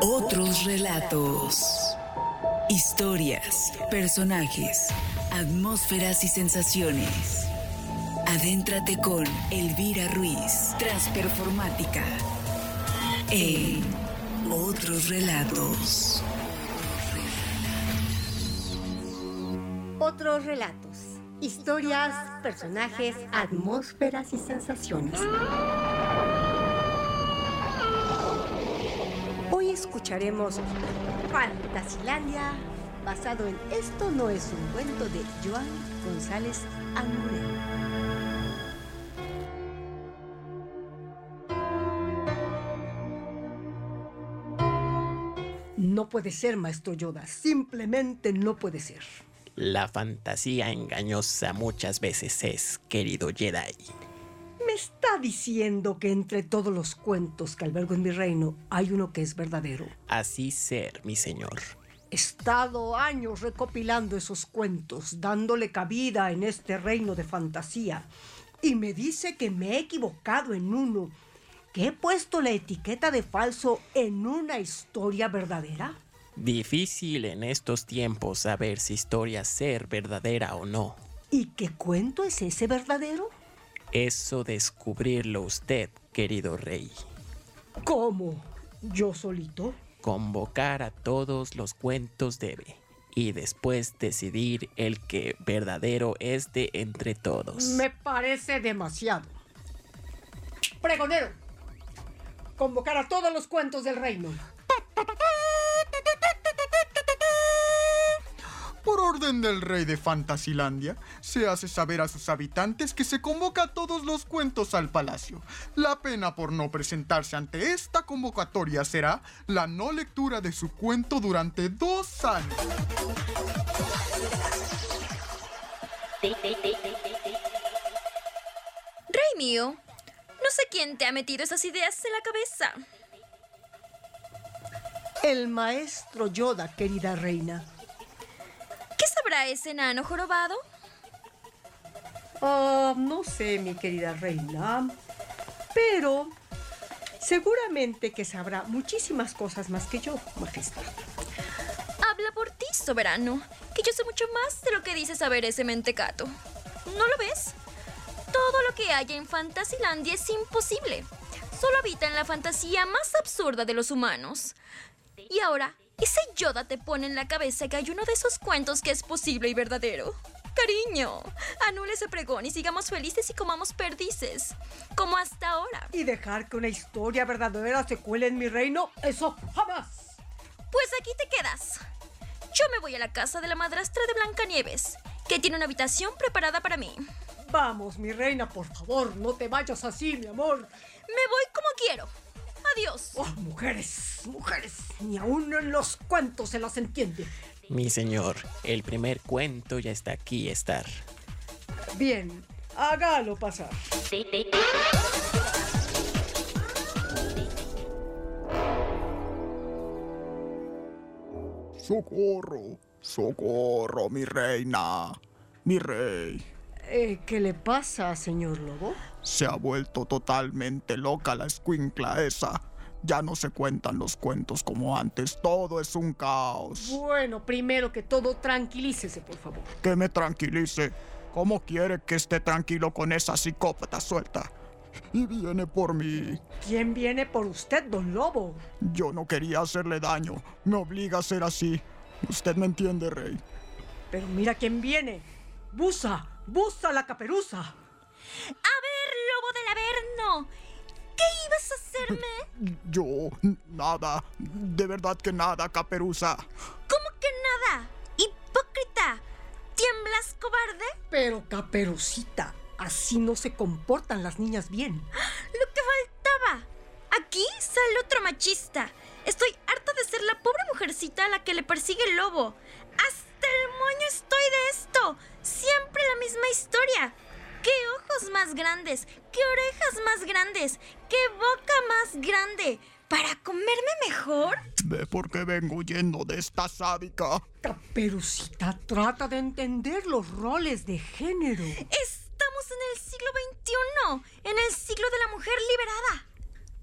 Otros relatos. Historias, personajes, atmósferas y sensaciones. Adéntrate con Elvira Ruiz, Transperformática. En Otros relatos. Otros relatos. Historias, personajes, atmósferas y sensaciones. Escucharemos Fantasilandia, basado en Esto no es un cuento de Joan González Angurén. No puede ser, maestro Yoda. Simplemente no puede ser. La fantasía engañosa muchas veces es, querido Jedi. Me está diciendo que entre todos los cuentos que albergo en mi reino hay uno que es verdadero. Así ser, mi señor. He estado años recopilando esos cuentos, dándole cabida en este reino de fantasía. Y me dice que me he equivocado en uno, que he puesto la etiqueta de falso en una historia verdadera. Difícil en estos tiempos saber si historia ser verdadera o no. ¿Y qué cuento es ese verdadero? Eso descubrirlo usted, querido rey. ¿Cómo? ¿Yo solito? Convocar a todos los cuentos debe. Y después decidir el que verdadero es de entre todos. Me parece demasiado. Pregonero, convocar a todos los cuentos del reino. Por orden del rey de Fantasilandia, se hace saber a sus habitantes que se convoca a todos los cuentos al palacio. La pena por no presentarse ante esta convocatoria será la no lectura de su cuento durante dos años. Rey mío, no sé quién te ha metido esas ideas en la cabeza. El maestro Yoda, querida reina. ¿Qué sabrá ese enano jorobado? Ah, no sé, mi querida reina. Pero seguramente que sabrá muchísimas cosas más que yo, majestad. Habla por ti, soberano, que yo sé mucho más de lo que dice saber ese mentecato. ¿No lo ves? Todo lo que hay en Fantasilandia es imposible. Solo habita en la fantasía más absurda de los humanos. Y ahora, ese Yoda te pone en la cabeza que hay uno de esos cuentos que es posible y verdadero. Cariño, anule ese pregón y sigamos felices y comamos perdices, como hasta ahora. Y dejar que una historia verdadera se cuele en mi reino, eso jamás. Pues aquí te quedas. Yo me voy a la casa de la madrastra de Blancanieves, que tiene una habitación preparada para mí. Vamos, mi reina, por favor, no te vayas así, mi amor. Me voy como quiero. Adiós. Oh, mujeres, mujeres, ni aún en los cuentos se las entiende. Mi señor, el primer cuento ya está aquí estar. Bien, hágalo pasar. Socorro, socorro, mi reina, mi rey. Eh, ¿Qué le pasa, señor Lobo? Se ha vuelto totalmente loca la escuincla esa. Ya no se cuentan los cuentos como antes, todo es un caos. Bueno, primero que todo, tranquilícese, por favor. Que me tranquilice. ¿Cómo quiere que esté tranquilo con esa psicópata suelta? Y viene por mí. ¿Quién viene por usted, don Lobo? Yo no quería hacerle daño. Me obliga a ser así. Usted me entiende, rey. Pero mira quién viene. Busa, busa la caperuza. A del Averno. ¿Qué ibas a hacerme? Yo, nada. De verdad que nada, caperuza. ¿Cómo que nada? ¡Hipócrita! ¿Tiemblas, cobarde? Pero caperucita, así no se comportan las niñas bien. Lo que faltaba. Aquí sale otro machista. Estoy harta de ser la pobre mujercita a la que le persigue el lobo. Hasta el moño estoy de esto. Siempre la misma historia. ¿Qué ojos más grandes? ¿Qué orejas más grandes? ¿Qué boca más grande? ¿Para comerme mejor? Ve por qué vengo huyendo de esta sádica. Caperucita, trata de entender los roles de género. Estamos en el siglo XXI, en el siglo de la mujer liberada.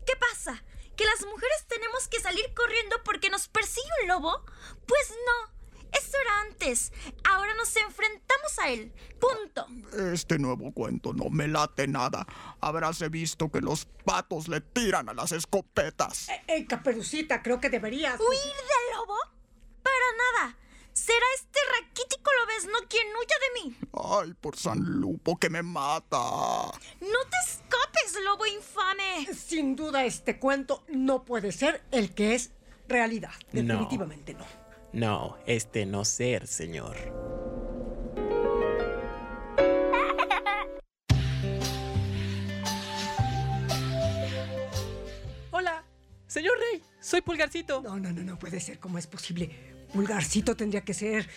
¿Qué pasa? ¿Que las mujeres tenemos tenemos que salir corriendo porque nos persigue un lobo? Pues no. Eso era antes. Ahora nos enfrentamos a él. Punto. Este nuevo cuento no me late nada. Habráse visto que los patos le tiran a las escopetas. Eh, eh, Caperucita, creo que deberías... ¿Huir del lobo? Para nada. Será este raquítico lobezno quien huya de mí. Ay, por San Lupo, que me mata. No te escapes, lobo infame. Sin duda este cuento no puede ser el que es realidad. No. Definitivamente no. No, este no ser, señor. Señor Rey, soy Pulgarcito. No, no, no, no puede ser. ¿Cómo es posible? Pulgarcito tendría que ser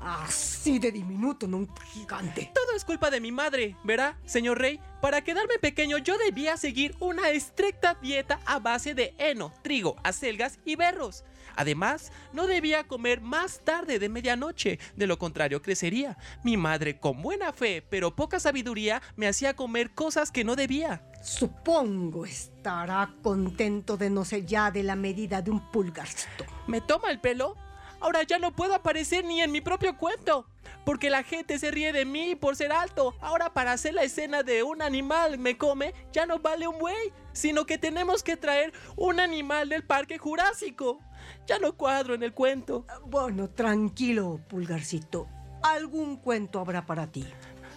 así de diminuto, no un gigante. Todo es culpa de mi madre, ¿verá, señor Rey? Para quedarme pequeño yo debía seguir una estricta dieta a base de heno, trigo, acelgas y berros. Además, no debía comer más tarde de medianoche, de lo contrario crecería. Mi madre, con buena fe, pero poca sabiduría, me hacía comer cosas que no debía. Supongo estará contento de no ser ya de la medida de un pulgarcito. ¿Me toma el pelo? Ahora ya no puedo aparecer ni en mi propio cuento. Porque la gente se ríe de mí por ser alto. Ahora para hacer la escena de un animal me come, ya no vale un buey. Sino que tenemos que traer un animal del parque jurásico. Ya no cuadro en el cuento. Bueno, tranquilo, pulgarcito. Algún cuento habrá para ti.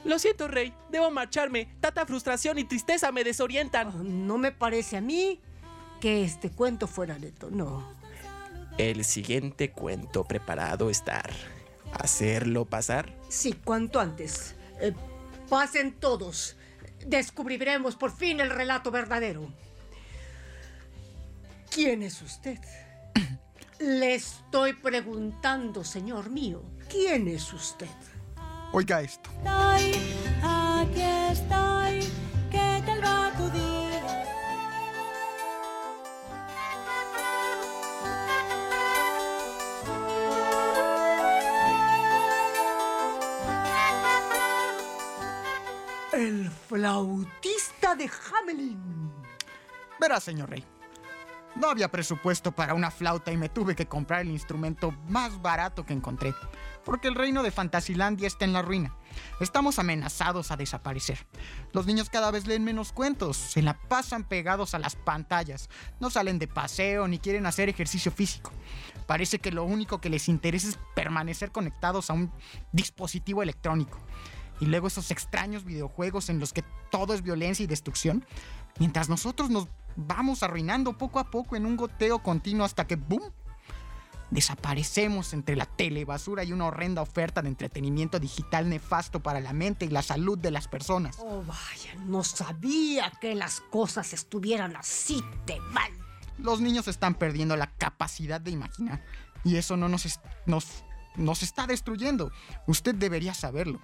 Lo siento, Rey. Debo marcharme. Tanta frustración y tristeza me desorientan. Oh, no me parece a mí que este cuento fuera neto, no. El siguiente cuento preparado estar. ¿Hacerlo pasar? Sí, cuanto antes. Eh, pasen todos. Descubriremos por fin el relato verdadero. ¿Quién es usted? Le estoy preguntando, señor mío. ¿Quién es usted? Oiga esto. estoy, aquí estoy, flautista de Hamelin. Verá, señor Rey. No había presupuesto para una flauta y me tuve que comprar el instrumento más barato que encontré. Porque el reino de Fantasilandia está en la ruina. Estamos amenazados a desaparecer. Los niños cada vez leen menos cuentos, se la pasan pegados a las pantallas, no salen de paseo ni quieren hacer ejercicio físico. Parece que lo único que les interesa es permanecer conectados a un dispositivo electrónico. Y luego esos extraños videojuegos en los que todo es violencia y destrucción, mientras nosotros nos vamos arruinando poco a poco en un goteo continuo hasta que ¡boom! Desaparecemos entre la telebasura y una horrenda oferta de entretenimiento digital nefasto para la mente y la salud de las personas. Oh, vaya, no sabía que las cosas estuvieran así de mal. Los niños están perdiendo la capacidad de imaginar y eso no nos, es- nos, nos está destruyendo. Usted debería saberlo.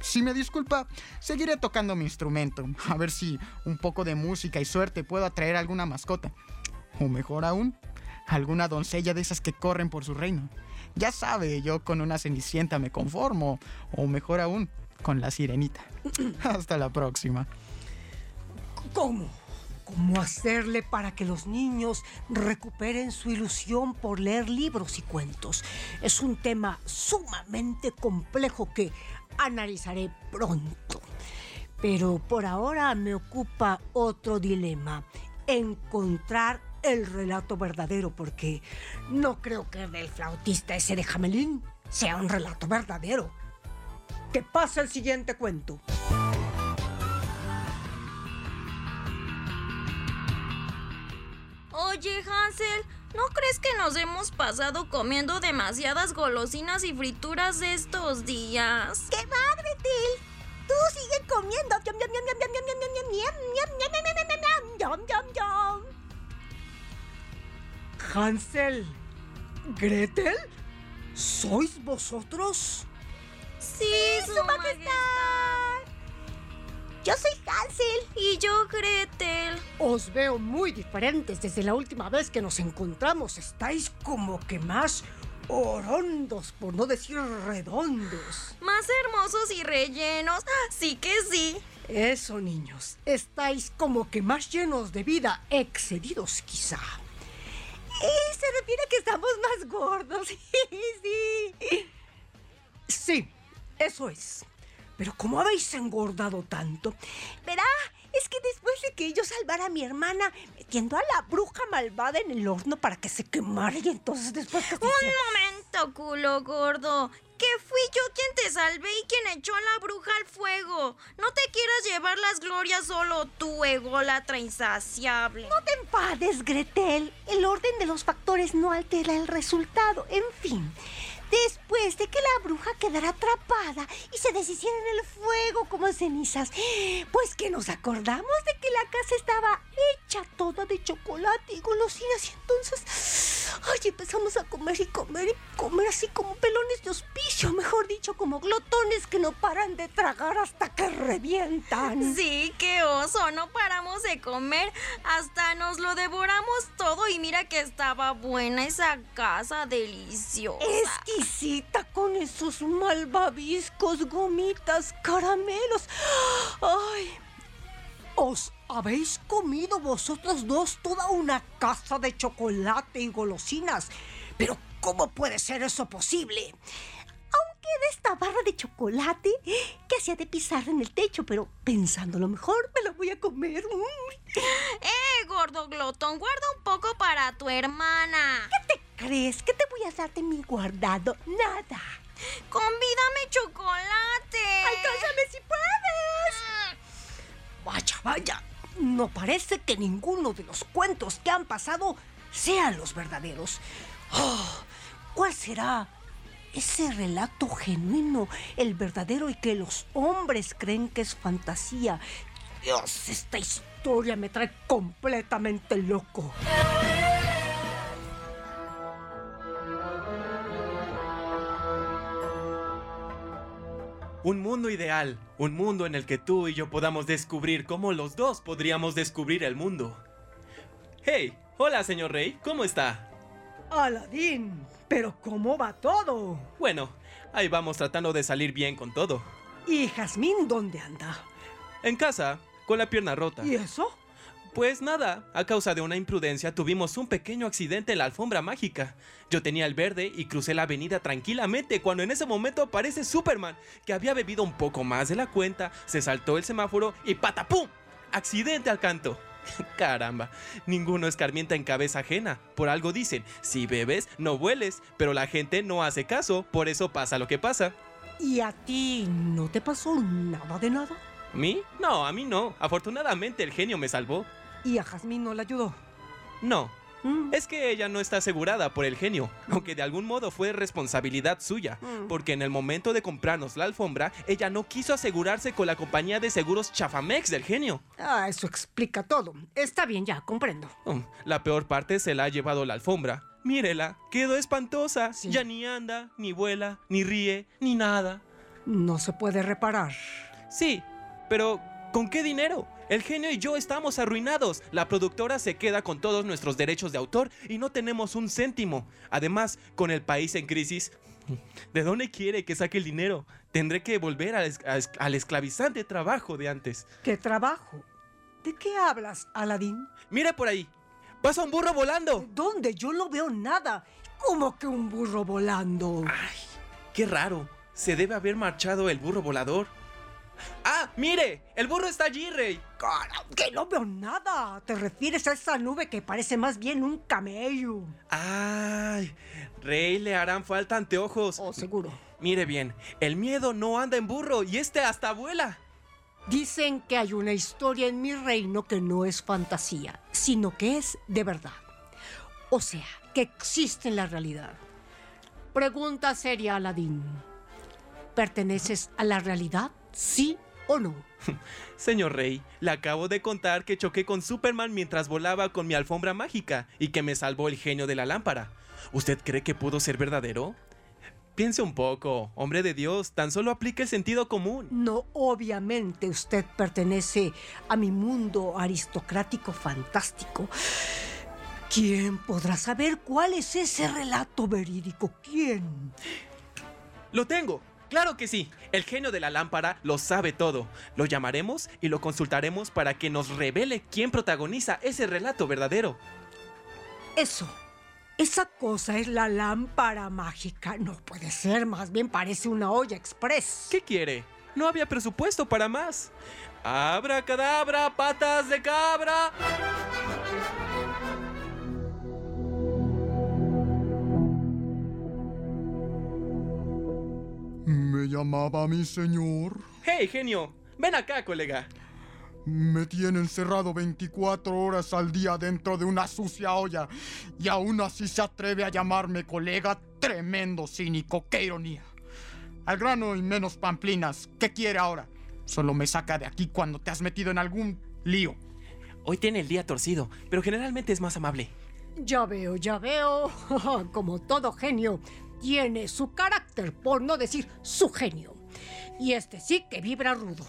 Si me disculpa, seguiré tocando mi instrumento, a ver si un poco de música y suerte puedo atraer alguna mascota. O mejor aún, alguna doncella de esas que corren por su reino. Ya sabe, yo con una cenicienta me conformo, o mejor aún, con la sirenita. Hasta la próxima. ¿Cómo? ¿Cómo hacerle para que los niños recuperen su ilusión por leer libros y cuentos? Es un tema sumamente complejo que analizaré pronto. Pero por ahora me ocupa otro dilema, encontrar el relato verdadero, porque no creo que el del flautista ese de Jamelín sea un relato verdadero. Que pasa el siguiente cuento. Oye, Hansel, ¿No crees que nos hemos pasado comiendo demasiadas golosinas y frituras estos días? ¡Qué va, Gretel! ¡Tú sigue comiendo! Hansel, Gretel, ¿sois vosotros? Sí, sí su, majestad. majestad. Yo soy Hansel. Y yo, Gretel. Os veo muy diferentes desde la última vez que nos encontramos. Estáis como que más orondos, por no decir redondos. Más hermosos y rellenos. Sí que sí. Eso, niños. Estáis como que más llenos de vida, excedidos quizá. Eh, se refiere a que estamos más gordos. Sí. Sí, eso es. Pero ¿cómo habéis engordado tanto? Verá, es que después de que yo salvara a mi hermana metiendo a la bruja malvada en el horno para que se quemara y entonces después que... Un momento, culo gordo. Que fui yo quien te salvé y quien echó a la bruja al fuego. No te quieras llevar las glorias solo tú, ególatra insaciable. No te enfades, Gretel. El orden de los factores no altera el resultado. En fin, después de que la bruja quedara atrapada y se deshiciera en el fuego como cenizas, pues que nos acordamos de que la casa estaba hecha toda de chocolate y golosinas y entonces, ay, empezamos a comer y comer y comer así como pelones de hospicio, mejor dicho, como glotones que no paran de tragar hasta que revientan. Sí, qué oso, no paramos de comer, hasta nos lo devoramos todo y mira que estaba buena esa casa deliciosa. Exquisita con esos malvaviscos, gomitas, caramelos. Ay, os habéis comido vosotros dos toda una casa de chocolate y golosinas. Pero ¿cómo puede ser eso posible? Aunque de esta barra de chocolate que hacía de pizarra en el techo, pero pensándolo mejor, me la voy a comer. Mm. Eh, gordo glotón, guarda un poco para tu hermana. ¿Qué te crees? ¿Qué te voy a dar de mi guardado? Nada. Convídame chocolate. ¡Alcánzame si puedes! Vaya, vaya. No parece que ninguno de los cuentos que han pasado sean los verdaderos. Oh, ¿Cuál será ese relato genuino, el verdadero y que los hombres creen que es fantasía? Dios, esta historia me trae completamente loco. Un mundo ideal, un mundo en el que tú y yo podamos descubrir cómo los dos podríamos descubrir el mundo. Hey, hola señor Rey, ¿cómo está? Aladín, pero ¿cómo va todo? Bueno, ahí vamos tratando de salir bien con todo. ¿Y Jazmín dónde anda? En casa, con la pierna rota. ¿Y eso? Pues nada, a causa de una imprudencia tuvimos un pequeño accidente en la alfombra mágica. Yo tenía el verde y crucé la avenida tranquilamente cuando en ese momento aparece Superman, que había bebido un poco más de la cuenta, se saltó el semáforo y ¡patapum! Accidente al canto. Caramba, ninguno escarmienta en cabeza ajena. Por algo dicen, si bebes, no vueles, pero la gente no hace caso, por eso pasa lo que pasa. ¿Y a ti no te pasó nada de nada? ¿Mí? No, a mí no. Afortunadamente el genio me salvó. ¿Y a Jazmín no le ayudó? No, Mm. Es que ella no está asegurada por el genio, aunque de algún modo fue responsabilidad suya, Mm. porque en el momento de comprarnos la alfombra, ella no quiso asegurarse con la compañía de seguros Chafamex del genio. Ah, eso explica todo. Está bien, ya, comprendo. Um, la peor parte se la ha llevado la alfombra. Mírela, quedó espantosa. Sí. Ya ni anda, ni vuela, ni ríe, ni nada. No se puede reparar. Sí, pero ¿con qué dinero? El genio y yo estamos arruinados. La productora se queda con todos nuestros derechos de autor y no tenemos un céntimo. Además, con el país en crisis, ¿de dónde quiere que saque el dinero? Tendré que volver al, es- esclavizante trabajo de antes. ¿Qué trabajo? ¿De qué hablas, Aladín? Mira por ahí. Pasa un burro volando. ¿Dónde? Yo no veo nada. ¿Cómo que un burro volando? Qué raro. Se debe haber marchado el burro volador. ¡Ah! ¡Mire! ¡El burro está allí, Rey! Que no veo nada. ¿Te refieres a esa nube que parece más bien un camello? ¡Ay! Rey, le harán falta anteojos. Oh, seguro. Mire bien, el miedo no anda en burro y este hasta vuela. Dicen que hay una historia en mi reino que no es fantasía, sino que es de verdad. O sea, que existe en la realidad. Pregunta seria, Aladín. ¿Perteneces a la realidad? ¿Sí o no? Señor Rey, le acabo de contar que choqué con Superman mientras volaba con mi alfombra mágica y que me salvó el genio de la lámpara. ¿Usted cree que pudo ser verdadero? Piense un poco, hombre de Dios, tan solo aplique el sentido común. No, obviamente usted pertenece a mi mundo aristocrático fantástico. ¿Quién podrá saber cuál es ese relato verídico? ¿Quién? Lo tengo. Claro que sí. El genio de la lámpara lo sabe todo. Lo llamaremos y lo consultaremos para que nos revele quién protagoniza ese relato verdadero. Eso, Esa cosa es la lámpara mágica. No puede ser, más bien parece una olla express. ¿Qué quiere? No había presupuesto para más. Abra cadabra, patas de cabra. ¿Me llamaba mi señor? Hey, genio. Ven acá, colega. Me tiene encerrado 24 horas al día dentro de una sucia olla y aún así se atreve a llamarme colega. Tremendo cínico, qué ironía. Al grano y menos pamplinas, ¿qué quiere ahora? Solo me saca de aquí cuando te has metido en algún lío. Hoy tiene el día torcido, pero generalmente es más amable. Ya veo, ya veo. Como todo genio, tiene su carácter, por no decir su genio. Y este sí que vibra rudo.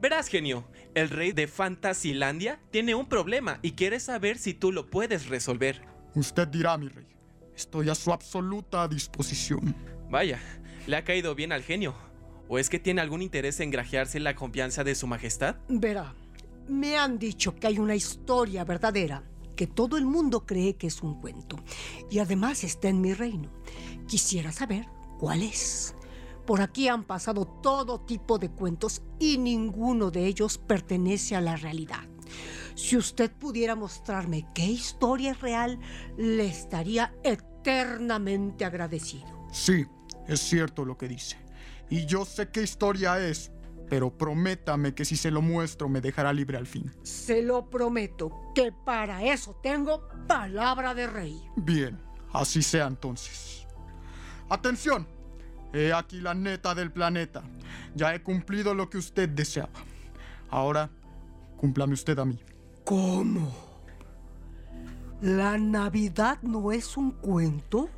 Verás, genio, el rey de Fantasilandia tiene un problema y quiere saber si tú lo puedes resolver. Usted dirá, mi rey. Estoy a su absoluta disposición. Vaya, le ha caído bien al genio. ¿O es que tiene algún interés en grajearse la confianza de su majestad? Verá, me han dicho que hay una historia verdadera, que todo el mundo cree que es un cuento. Y además está en mi reino. Quisiera saber cuál es. Por aquí han pasado todo tipo de cuentos y ninguno de ellos pertenece a la realidad. Si usted pudiera mostrarme qué historia es real, le estaría eternamente agradecido. Sí, es cierto lo que dice. Y yo sé qué historia es, pero prométame que si se lo muestro me dejará libre al fin. Se lo prometo que para eso tengo palabra de rey. Bien, así sea entonces. Atención, he aquí la neta del planeta. Ya he cumplido lo que usted deseaba. Ahora, cúmplame usted a mí. ¿Cómo? ¿La Navidad no es un cuento?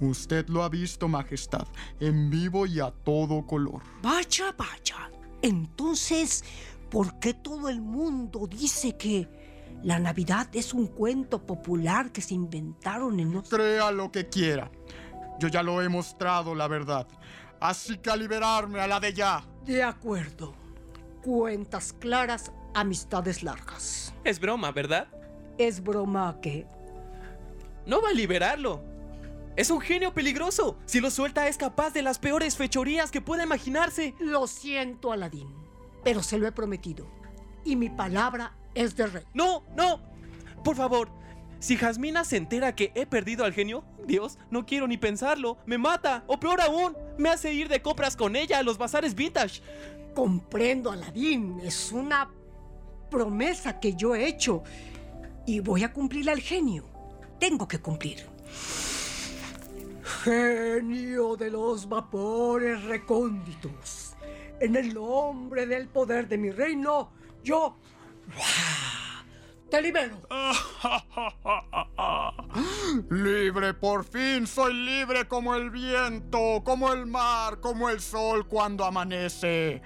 Usted lo ha visto, Majestad, en vivo y a todo color. Vaya, vaya. Entonces, ¿por qué todo el mundo dice que la Navidad es un cuento popular que se inventaron en otro... Crea lo que quiera. Yo ya lo he mostrado, la verdad. Así que a liberarme a la de ya. De acuerdo. Cuentas claras, amistades largas. Es broma, ¿verdad? Es broma que... No va a liberarlo. Es un genio peligroso. Si lo suelta es capaz de las peores fechorías que pueda imaginarse. Lo siento, Aladín, pero se lo he prometido. Y mi palabra es de rey. No, no. Por favor. Si Jasmina se entera que he perdido al genio, Dios, no quiero ni pensarlo. Me mata. O peor aún, me hace ir de compras con ella a los bazares vintage. Comprendo, Aladín. Es una promesa que yo he hecho. Y voy a cumplirla al genio. Tengo que cumplir. Genio de los vapores recónditos. En el nombre del poder de mi reino, yo te libero. Libre, por fin soy libre como el viento, como el mar, como el sol cuando amanece.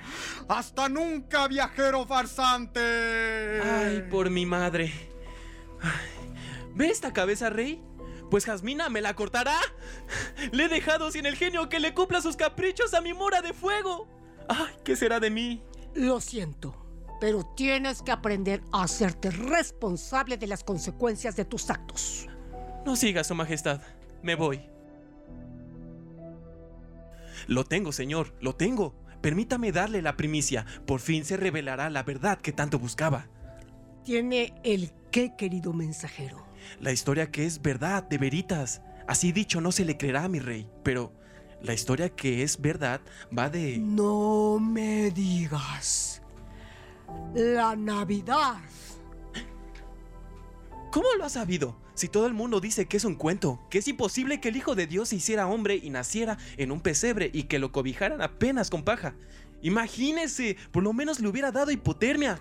Hasta nunca, viajero farsante. Ay, por mi madre. Ay, ¿Ve esta cabeza, rey? Pues Jasmina me la cortará. Le he dejado sin el genio que le cumpla sus caprichos a mi mora de fuego. Ay, ¿qué será de mí? Lo siento, pero tienes que aprender a hacerte responsable de las consecuencias de tus actos. No siga, Su Majestad. Me voy. Lo tengo, señor, lo tengo. Permítame darle la primicia. Por fin se revelará la verdad que tanto buscaba. Tiene el qué, querido mensajero. La historia que es verdad, de veritas. Así dicho, no se le creerá a mi rey. Pero la historia que es verdad va de... No me digas. La Navidad. ¿Cómo lo has sabido? Si todo el mundo dice que es un cuento, que es imposible que el Hijo de Dios se hiciera hombre y naciera en un pesebre y que lo cobijaran apenas con paja. Imagínese, por lo menos le hubiera dado hipotermia.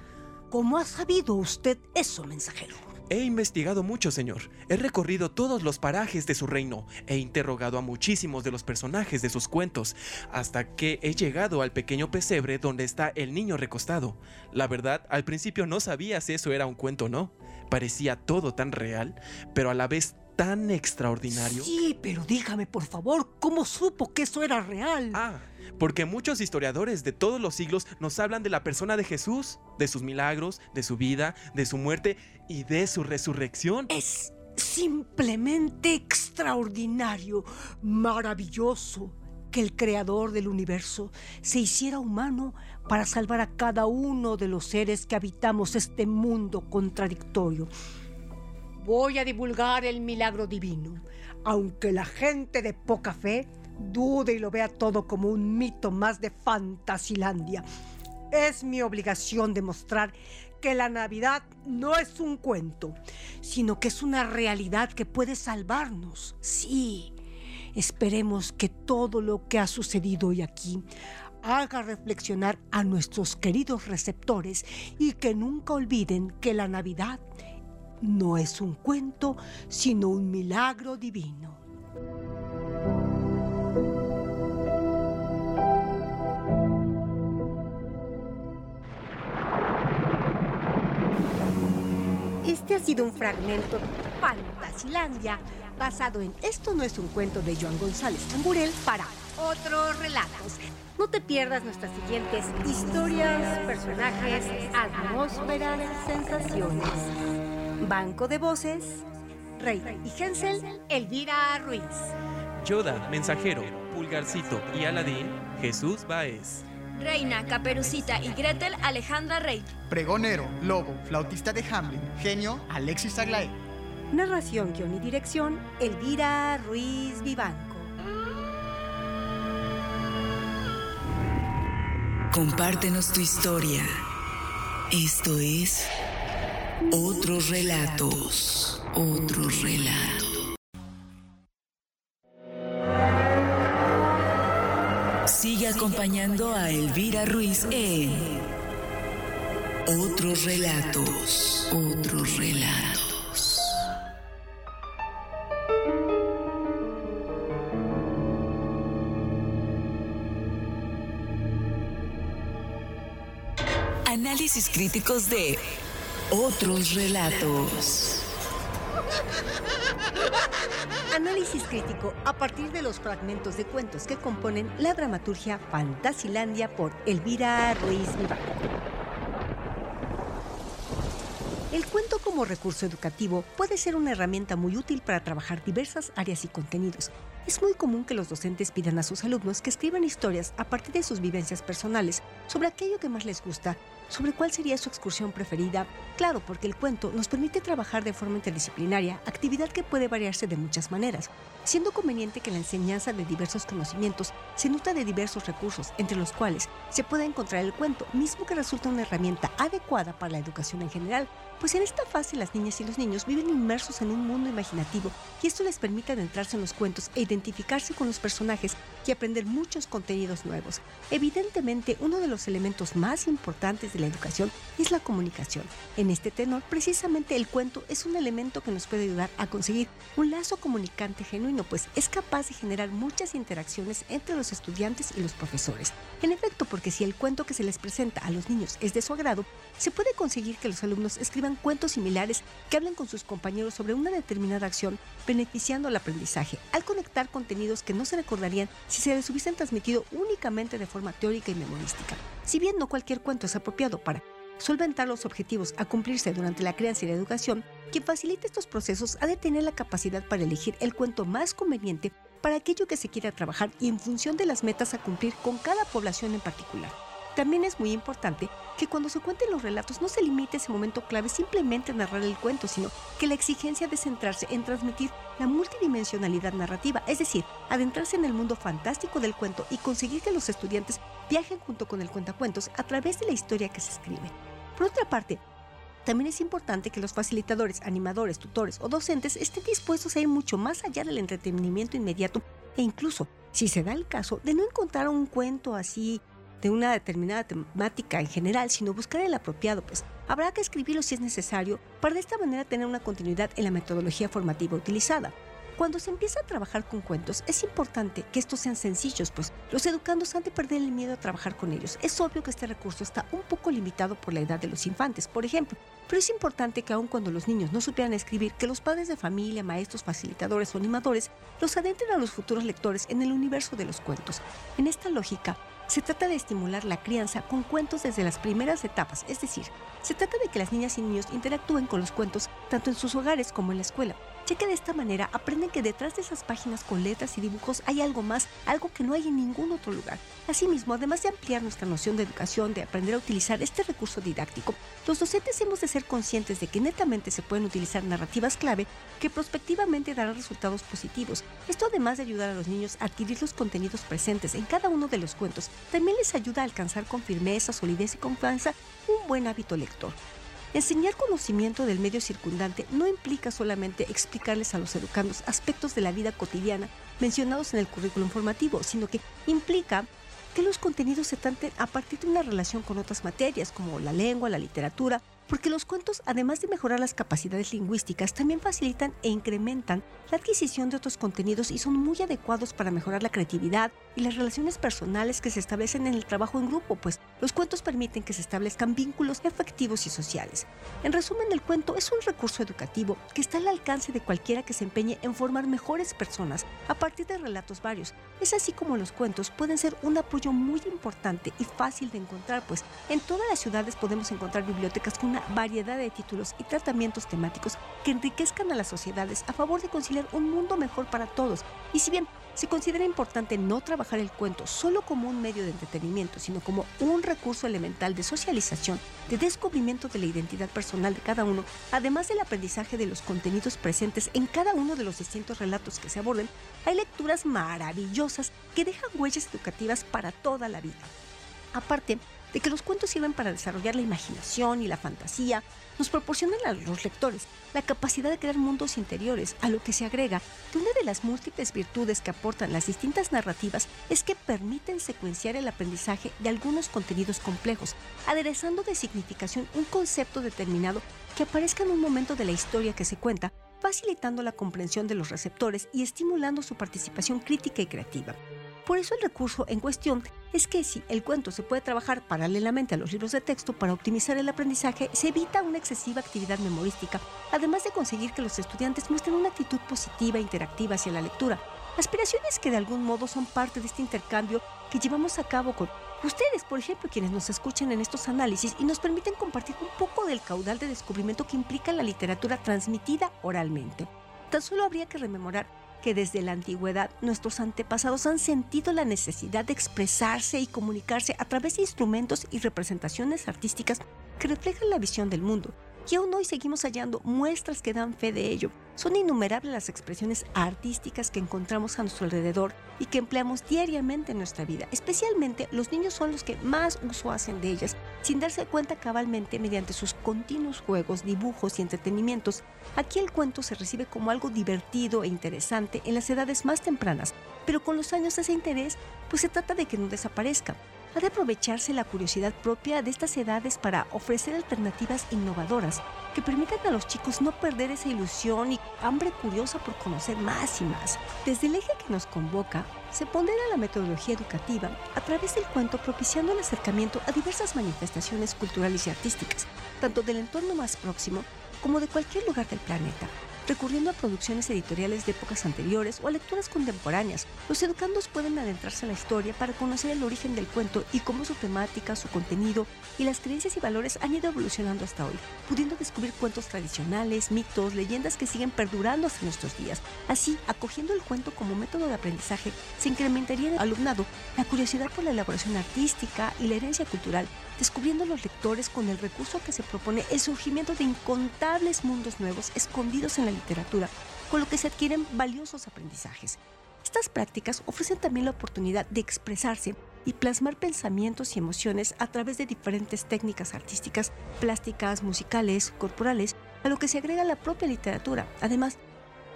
¿Cómo ha sabido usted eso, mensajero? He investigado mucho, señor. He recorrido todos los parajes de su reino. He interrogado a muchísimos de los personajes de sus cuentos, hasta que he llegado al pequeño pesebre donde está el niño recostado. La verdad, al principio no sabía si eso era un cuento o no. Parecía todo tan real, pero a la vez tan extraordinario. Sí, pero dígame, por favor, ¿cómo supo que eso era real? Ah, porque muchos historiadores de todos los siglos nos hablan de la persona de Jesús, de sus milagros, de su vida, de su muerte y de su resurrección. Es simplemente extraordinario, maravilloso que el creador del universo se hiciera humano para salvar a cada uno de los seres que habitamos este mundo contradictorio. Voy a divulgar el milagro divino, aunque la gente de poca fe dude y lo vea todo como un mito más de Fantasilandia. Es mi obligación demostrar que la Navidad no es un cuento, sino que es una realidad que puede salvarnos. Sí, esperemos que todo lo que ha sucedido hoy aquí haga reflexionar a nuestros queridos receptores y que nunca olviden que la Navidad no es un cuento, sino un milagro divino. Sido un fragmento de Fantasilandia basado en Esto no es un cuento de Joan González Tamburel para otros relatos. No te pierdas nuestras siguientes historias, personajes, atmósferas, sensaciones. Banco de voces, Rey y Hensel, Elvira Ruiz. Yoda, Mensajero, Pulgarcito y Aladín, Jesús Baez. Reina, Caperucita y Gretel, Alejandra Rey. Pregonero, Lobo, flautista de Hamlin, genio, Alexis Aglaé. Narración, guion y dirección, Elvira Ruiz Vivanco. Compártenos tu historia. Esto es Otros Relatos. Otros Relatos. Acompañando a Elvira Ruiz en Otros Relatos. Otros Relatos. Análisis críticos de Otros Relatos. Análisis crítico a partir de los fragmentos de cuentos que componen la dramaturgia Fantasilandia por Elvira Ruiz Vivanco. El cuento como recurso educativo puede ser una herramienta muy útil para trabajar diversas áreas y contenidos. Es muy común que los docentes pidan a sus alumnos que escriban historias a partir de sus vivencias personales sobre aquello que más les gusta, sobre cuál sería su excursión preferida. Claro, porque el cuento nos permite trabajar de forma interdisciplinaria, actividad que puede variarse de muchas maneras, siendo conveniente que la enseñanza de diversos conocimientos se nutra de diversos recursos, entre los cuales se puede encontrar el cuento, mismo que resulta una herramienta adecuada para la educación en general, pues en esta fase las niñas y los niños viven inmersos en un mundo imaginativo y esto les permite adentrarse en los cuentos e identificarse con los personajes y aprender muchos contenidos nuevos. Evidentemente, uno de los elementos más importantes de la educación es la comunicación. En este tenor, precisamente el cuento es un elemento que nos puede ayudar a conseguir un lazo comunicante genuino, pues es capaz de generar muchas interacciones entre los estudiantes y los profesores. En efecto, porque si el cuento que se les presenta a los niños es de su agrado, se puede conseguir que los alumnos escriban cuentos similares que hablen con sus compañeros sobre una determinada acción, beneficiando al aprendizaje, al conectar contenidos que no se recordarían si se les hubiesen transmitido únicamente de forma teórica y memorística. Si bien no cualquier cuento es apropiado para solventar los objetivos a cumplirse durante la crianza y la educación, quien facilite estos procesos ha de tener la capacidad para elegir el cuento más conveniente para aquello que se quiera trabajar y en función de las metas a cumplir con cada población en particular. También es muy importante que cuando se cuenten los relatos no se limite ese momento clave simplemente a narrar el cuento, sino que la exigencia de centrarse en transmitir la multidimensionalidad narrativa, es decir, adentrarse en el mundo fantástico del cuento y conseguir que los estudiantes viajen junto con el cuentacuentos a través de la historia que se escribe. Por otra parte, también es importante que los facilitadores, animadores, tutores o docentes estén dispuestos a ir mucho más allá del entretenimiento inmediato e incluso, si se da el caso, de no encontrar un cuento así de una determinada temática en general, sino buscar el apropiado, pues habrá que escribirlo si es necesario para de esta manera tener una continuidad en la metodología formativa utilizada. Cuando se empieza a trabajar con cuentos, es importante que estos sean sencillos, pues los educandos han de perder el miedo a trabajar con ellos. Es obvio que este recurso está un poco limitado por la edad de los infantes, por ejemplo, pero es importante que aun cuando los niños no supieran escribir, que los padres de familia, maestros, facilitadores o animadores los adentren a los futuros lectores en el universo de los cuentos. En esta lógica, se trata de estimular la crianza con cuentos desde las primeras etapas, es decir, se trata de que las niñas y niños interactúen con los cuentos tanto en sus hogares como en la escuela, ya que de esta manera aprenden que detrás de esas páginas con letras y dibujos hay algo más, algo que no hay en ningún otro lugar. Asimismo, además de ampliar nuestra noción de educación, de aprender a utilizar este recurso didáctico, los docentes hemos de ser conscientes de que netamente se pueden utilizar narrativas clave que prospectivamente darán resultados positivos. Esto además de ayudar a los niños a adquirir los contenidos presentes en cada uno de los cuentos, también les ayuda a alcanzar con firmeza, solidez y confianza un buen hábito lector. Enseñar conocimiento del medio circundante no implica solamente explicarles a los educandos aspectos de la vida cotidiana mencionados en el currículo informativo, sino que implica que los contenidos se traten a partir de una relación con otras materias como la lengua, la literatura, porque los cuentos, además de mejorar las capacidades lingüísticas, también facilitan e incrementan la adquisición de otros contenidos y son muy adecuados para mejorar la creatividad y las relaciones personales que se establecen en el trabajo en grupo, pues los cuentos permiten que se establezcan vínculos efectivos y sociales. En resumen, el cuento es un recurso educativo que está al alcance de cualquiera que se empeñe en formar mejores personas a partir de relatos varios. Es así como los cuentos pueden ser un apoyo muy importante y fácil de encontrar, pues en todas las ciudades podemos encontrar bibliotecas con una variedad de títulos y tratamientos temáticos que enriquezcan a las sociedades a favor de conciliar un mundo mejor para todos. Y si bien se considera importante no trabajar el cuento solo como un medio de entretenimiento, sino como un recurso elemental de socialización, de descubrimiento de la identidad personal de cada uno, además del aprendizaje de los contenidos presentes en cada uno de los distintos relatos que se aborden, hay lecturas maravillosas que dejan huellas educativas para toda la vida. Aparte, de que los cuentos sirven para desarrollar la imaginación y la fantasía, nos proporcionan a los lectores la capacidad de crear mundos interiores, a lo que se agrega que una de las múltiples virtudes que aportan las distintas narrativas es que permiten secuenciar el aprendizaje de algunos contenidos complejos, aderezando de significación un concepto determinado que aparezca en un momento de la historia que se cuenta, facilitando la comprensión de los receptores y estimulando su participación crítica y creativa. Por eso el recurso en cuestión es que si el cuento se puede trabajar paralelamente a los libros de texto para optimizar el aprendizaje, se evita una excesiva actividad memorística, además de conseguir que los estudiantes muestren una actitud positiva e interactiva hacia la lectura. Aspiraciones que de algún modo son parte de este intercambio que llevamos a cabo con ustedes, por ejemplo, quienes nos escuchan en estos análisis y nos permiten compartir un poco del caudal de descubrimiento que implica la literatura transmitida oralmente. Tan solo habría que rememorar que desde la antigüedad nuestros antepasados han sentido la necesidad de expresarse y comunicarse a través de instrumentos y representaciones artísticas que reflejan la visión del mundo. Y aún hoy seguimos hallando muestras que dan fe de ello. Son innumerables las expresiones artísticas que encontramos a nuestro alrededor y que empleamos diariamente en nuestra vida. Especialmente los niños son los que más uso hacen de ellas, sin darse cuenta cabalmente mediante sus continuos juegos, dibujos y entretenimientos. Aquí el cuento se recibe como algo divertido e interesante en las edades más tempranas, pero con los años ese interés pues se trata de que no desaparezca. Ha de aprovecharse la curiosidad propia de estas edades para ofrecer alternativas innovadoras que permitan a los chicos no perder esa ilusión y hambre curiosa por conocer más y más. Desde el eje que nos convoca, se pondera la metodología educativa a través del cuento propiciando el acercamiento a diversas manifestaciones culturales y artísticas, tanto del entorno más próximo como de cualquier lugar del planeta recurriendo a producciones editoriales de épocas anteriores o lecturas contemporáneas. Los educandos pueden adentrarse a la historia para conocer el origen del cuento y cómo su temática, su contenido y las creencias y valores han ido evolucionando hasta hoy, pudiendo descubrir cuentos tradicionales, mitos, leyendas que siguen perdurando hasta nuestros días. Así, acogiendo el cuento como método de aprendizaje, se incrementaría en el alumnado la curiosidad por la elaboración artística y la herencia cultural, descubriendo los lectores con el recurso que se propone el surgimiento de incontables mundos nuevos escondidos en la literatura, con lo que se adquieren valiosos aprendizajes. Estas prácticas ofrecen también la oportunidad de expresarse y plasmar pensamientos y emociones a través de diferentes técnicas artísticas, plásticas, musicales, corporales, a lo que se agrega la propia literatura. Además,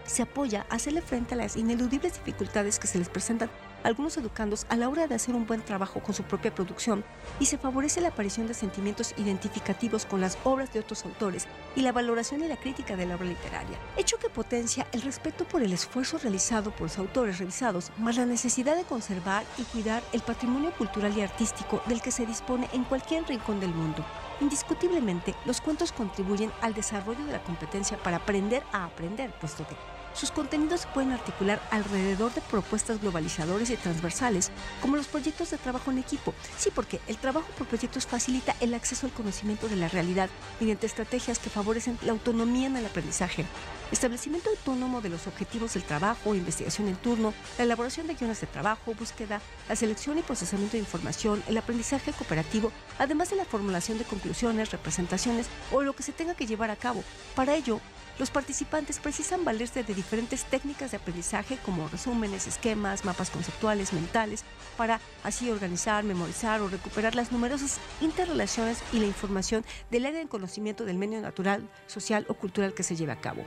se apoya a hacerle frente a las ineludibles dificultades que se les presentan algunos educandos a la hora de hacer un buen trabajo con su propia producción y se favorece la aparición de sentimientos identificativos con las obras de otros autores y la valoración y la crítica de la obra literaria, hecho que potencia el respeto por el esfuerzo realizado por los autores revisados, más la necesidad de conservar y cuidar el patrimonio cultural y artístico del que se dispone en cualquier rincón del mundo. Indiscutiblemente, los cuentos contribuyen al desarrollo de la competencia para aprender a aprender, puesto que sus contenidos se pueden articular alrededor de propuestas globalizadoras y transversales, como los proyectos de trabajo en equipo. Sí, porque el trabajo por proyectos facilita el acceso al conocimiento de la realidad mediante estrategias que favorecen la autonomía en el aprendizaje. Establecimiento autónomo de los objetivos del trabajo, investigación en turno, la elaboración de guiones de trabajo, búsqueda, la selección y procesamiento de información, el aprendizaje cooperativo, además de la formulación de conclusiones, representaciones o lo que se tenga que llevar a cabo. Para ello, los participantes precisan valerse de diferentes técnicas de aprendizaje como resúmenes, esquemas, mapas conceptuales, mentales, para así organizar, memorizar o recuperar las numerosas interrelaciones y la información del área de conocimiento del medio natural, social o cultural que se lleve a cabo.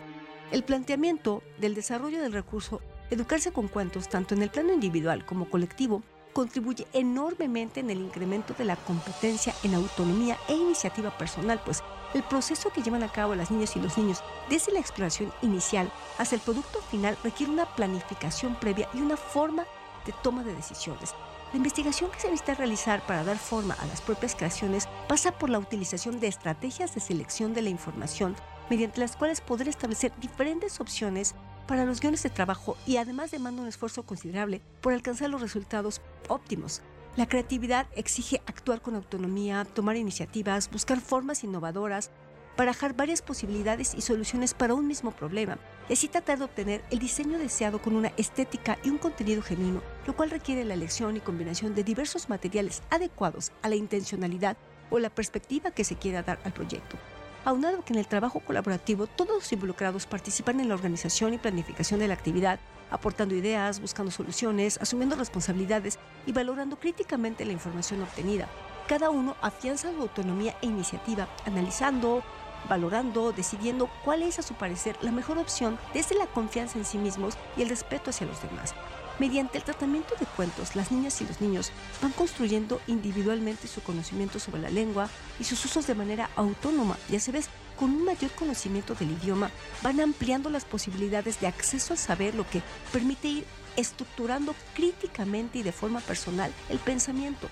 El planteamiento del desarrollo del recurso Educarse con cuentos, tanto en el plano individual como colectivo, contribuye enormemente en el incremento de la competencia en autonomía e iniciativa personal, pues el proceso que llevan a cabo las niñas y los niños desde la exploración inicial hasta el producto final requiere una planificación previa y una forma de toma de decisiones. La investigación que se necesita realizar para dar forma a las propias creaciones pasa por la utilización de estrategias de selección de la información mediante las cuales poder establecer diferentes opciones para los guiones de trabajo y además demanda un esfuerzo considerable por alcanzar los resultados óptimos. La creatividad exige actuar con autonomía, tomar iniciativas, buscar formas innovadoras, barajar varias posibilidades y soluciones para un mismo problema, y así tratar de obtener el diseño deseado con una estética y un contenido genuino, lo cual requiere la elección y combinación de diversos materiales adecuados a la intencionalidad o la perspectiva que se quiera dar al proyecto aunado que en el trabajo colaborativo todos los involucrados participan en la organización y planificación de la actividad, aportando ideas, buscando soluciones, asumiendo responsabilidades y valorando críticamente la información obtenida. Cada uno afianza su autonomía e iniciativa, analizando, valorando, decidiendo cuál es a su parecer la mejor opción desde la confianza en sí mismos y el respeto hacia los demás. Mediante el tratamiento de cuentos, las niñas y los niños van construyendo individualmente su conocimiento sobre la lengua y sus usos de manera autónoma y a su vez con un mayor conocimiento del idioma van ampliando las posibilidades de acceso al saber, lo que permite ir estructurando críticamente y de forma personal el pensamiento.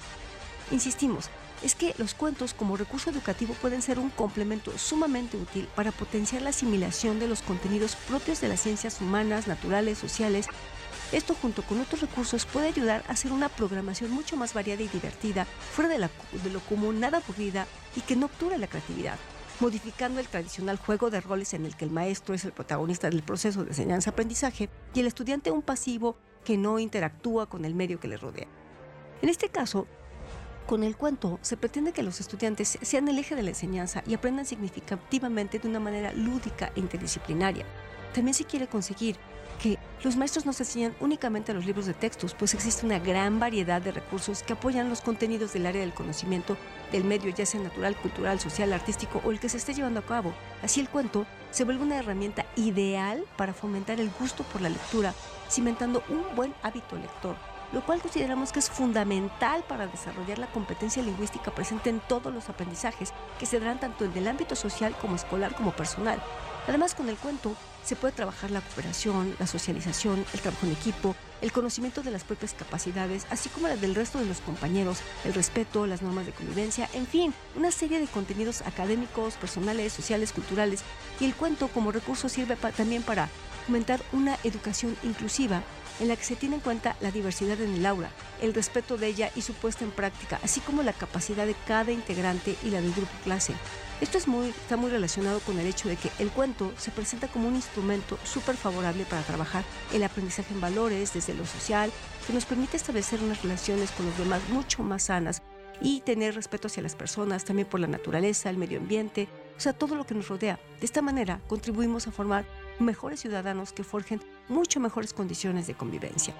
Insistimos, es que los cuentos como recurso educativo pueden ser un complemento sumamente útil para potenciar la asimilación de los contenidos propios de las ciencias humanas, naturales, sociales esto junto con otros recursos puede ayudar a hacer una programación mucho más variada y divertida, fuera de, lo común, nada aburrida y que no obture la creatividad, modificando el tradicional juego de roles en el que el maestro es el protagonista del proceso de enseñanza-aprendizaje y el estudiante un pasivo que no interactúa con el medio que le rodea. En este caso, con el cuento se pretende que los estudiantes sean el eje de la enseñanza y aprendan significativamente de una manera lúdica e interdisciplinaria. También se quiere conseguir los maestros no se enseñan únicamente los libros de textos, pues existe una gran variedad de recursos que apoyan los contenidos del área del conocimiento del medio, ya sea natural, cultural, social, artístico o el que se esté llevando a cabo. Así el cuento se vuelve una herramienta ideal para fomentar el gusto por la lectura, cimentando un buen hábito lector, lo cual consideramos que es fundamental para desarrollar la competencia lingüística presente en todos los aprendizajes, que se darán tanto en el ámbito social como escolar como personal. Además, con el cuento se puede trabajar la cooperación, la socialización, el trabajo en equipo, el conocimiento de las propias capacidades, así como la del resto de los compañeros, el respeto, las normas de convivencia, en fin, una serie de contenidos académicos, personales, sociales, culturales. Y el cuento como recurso sirve también para fomentar una educación inclusiva en la que se tiene en cuenta la diversidad en el aula, el respeto de ella y su puesta en práctica, así como la capacidad de cada integrante y la del grupo clase. Esto es muy, está muy relacionado con el hecho de que el cuento se presenta como un instrumento súper favorable para trabajar el aprendizaje en valores desde lo social, que nos permite establecer unas relaciones con los demás mucho más sanas y tener respeto hacia las personas, también por la naturaleza, el medio ambiente, o sea, todo lo que nos rodea. De esta manera contribuimos a formar mejores ciudadanos que forjen mucho mejores condiciones de convivencia.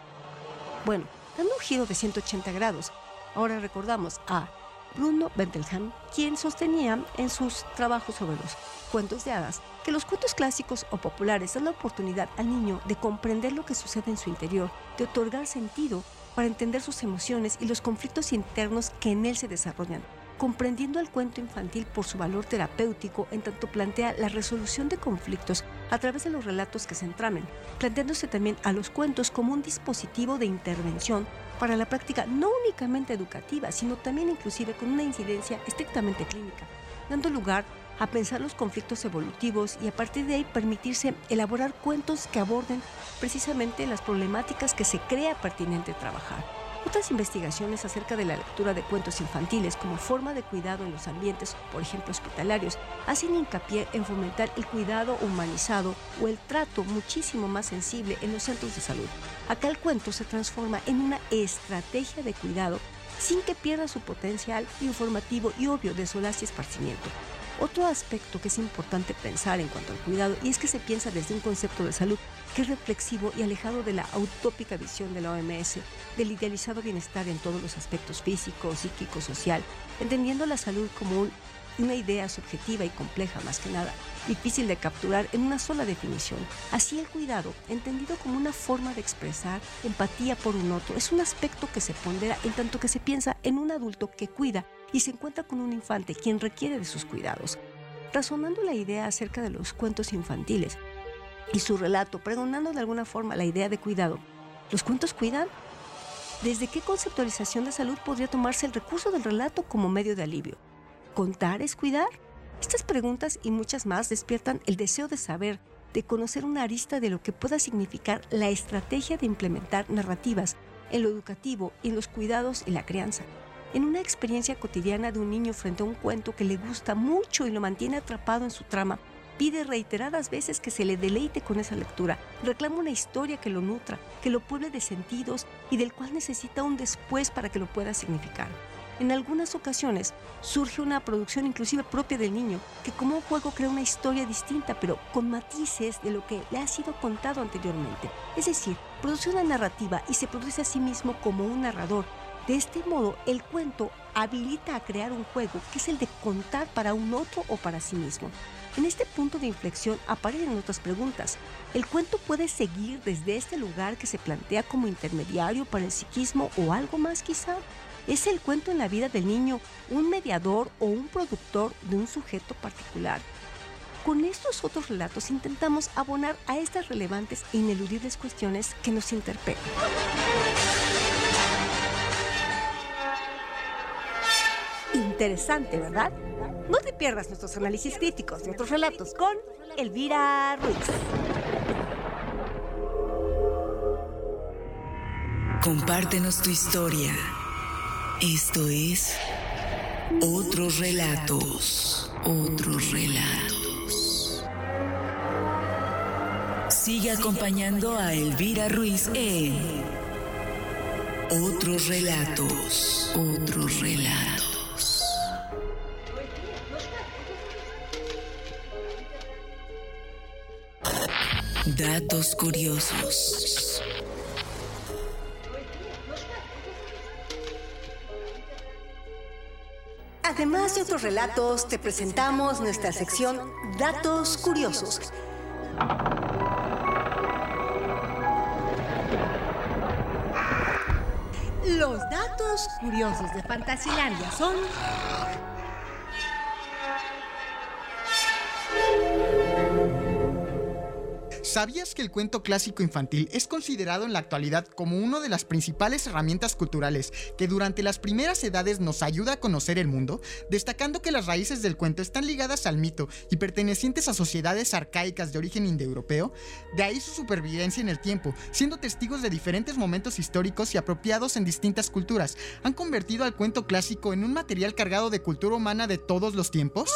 Bueno, dando un giro de 180 grados, ahora recordamos a Bruno Bentelham, quien sostenía en sus trabajos sobre los cuentos de hadas que los cuentos clásicos o populares dan la oportunidad al niño de comprender lo que sucede en su interior, de otorgar sentido para entender sus emociones y los conflictos internos que en él se desarrollan, comprendiendo el cuento infantil por su valor terapéutico en tanto plantea la resolución de conflictos a través de los relatos que se entramen, planteándose también a los cuentos como un dispositivo de intervención para la práctica no únicamente educativa, sino también inclusive con una incidencia estrictamente clínica, dando lugar a pensar los conflictos evolutivos y a partir de ahí permitirse elaborar cuentos que aborden precisamente las problemáticas que se crea pertinente trabajar. Otras investigaciones acerca de la lectura de cuentos infantiles como forma de cuidado en los ambientes, por ejemplo hospitalarios, hacen hincapié en fomentar el cuidado humanizado o el trato muchísimo más sensible en los centros de salud. Acá el cuento se transforma en una estrategia de cuidado sin que pierda su potencial informativo y obvio de solaz y esparcimiento. Otro aspecto que es importante pensar en cuanto al cuidado y es que se piensa desde un concepto de salud que es reflexivo y alejado de la utópica visión de la OMS, del idealizado bienestar en todos los aspectos físico, psíquico, social, entendiendo la salud como un- una idea subjetiva y compleja más que nada, difícil de capturar en una sola definición. Así el cuidado, entendido como una forma de expresar empatía por un otro, es un aspecto que se pondera en tanto que se piensa en un adulto que cuida y se encuentra con un infante quien requiere de sus cuidados. Razonando la idea acerca de los cuentos infantiles y su relato, pregonando de alguna forma la idea de cuidado, ¿los cuentos cuidan? ¿Desde qué conceptualización de salud podría tomarse el recurso del relato como medio de alivio? ¿Contar es cuidar? Estas preguntas y muchas más despiertan el deseo de saber, de conocer una arista de lo que pueda significar la estrategia de implementar narrativas en lo educativo y en los cuidados y la crianza. En una experiencia cotidiana de un niño frente a un cuento que le gusta mucho y lo mantiene atrapado en su trama, pide reiteradas veces que se le deleite con esa lectura, reclama una historia que lo nutra, que lo pueble de sentidos y del cual necesita un después para que lo pueda significar. En algunas ocasiones surge una producción inclusive propia del niño, que como un juego crea una historia distinta, pero con matices de lo que le ha sido contado anteriormente. Es decir, produce una narrativa y se produce a sí mismo como un narrador. De este modo, el cuento habilita a crear un juego que es el de contar para un otro o para sí mismo. En este punto de inflexión aparecen otras preguntas. ¿El cuento puede seguir desde este lugar que se plantea como intermediario para el psiquismo o algo más quizá? ¿Es el cuento en la vida del niño un mediador o un productor de un sujeto particular? Con estos otros relatos intentamos abonar a estas relevantes e ineludibles cuestiones que nos interpelan. Interesante, ¿verdad? No te pierdas nuestros análisis críticos de otros relatos con Elvira Ruiz. Compártenos tu historia. Esto es Otros Relatos. Otros Relatos. Sigue acompañando a Elvira Ruiz en Otros Relatos. Otros Relatos. Datos curiosos. Además de otros relatos, te presentamos nuestra sección Datos Curiosos. Los datos curiosos de Fantasilandia son... ¿Sabías que el cuento clásico infantil es considerado en la actualidad como una de las principales herramientas culturales que durante las primeras edades nos ayuda a conocer el mundo? Destacando que las raíces del cuento están ligadas al mito y pertenecientes a sociedades arcaicas de origen indoeuropeo, de ahí su supervivencia en el tiempo, siendo testigos de diferentes momentos históricos y apropiados en distintas culturas, han convertido al cuento clásico en un material cargado de cultura humana de todos los tiempos?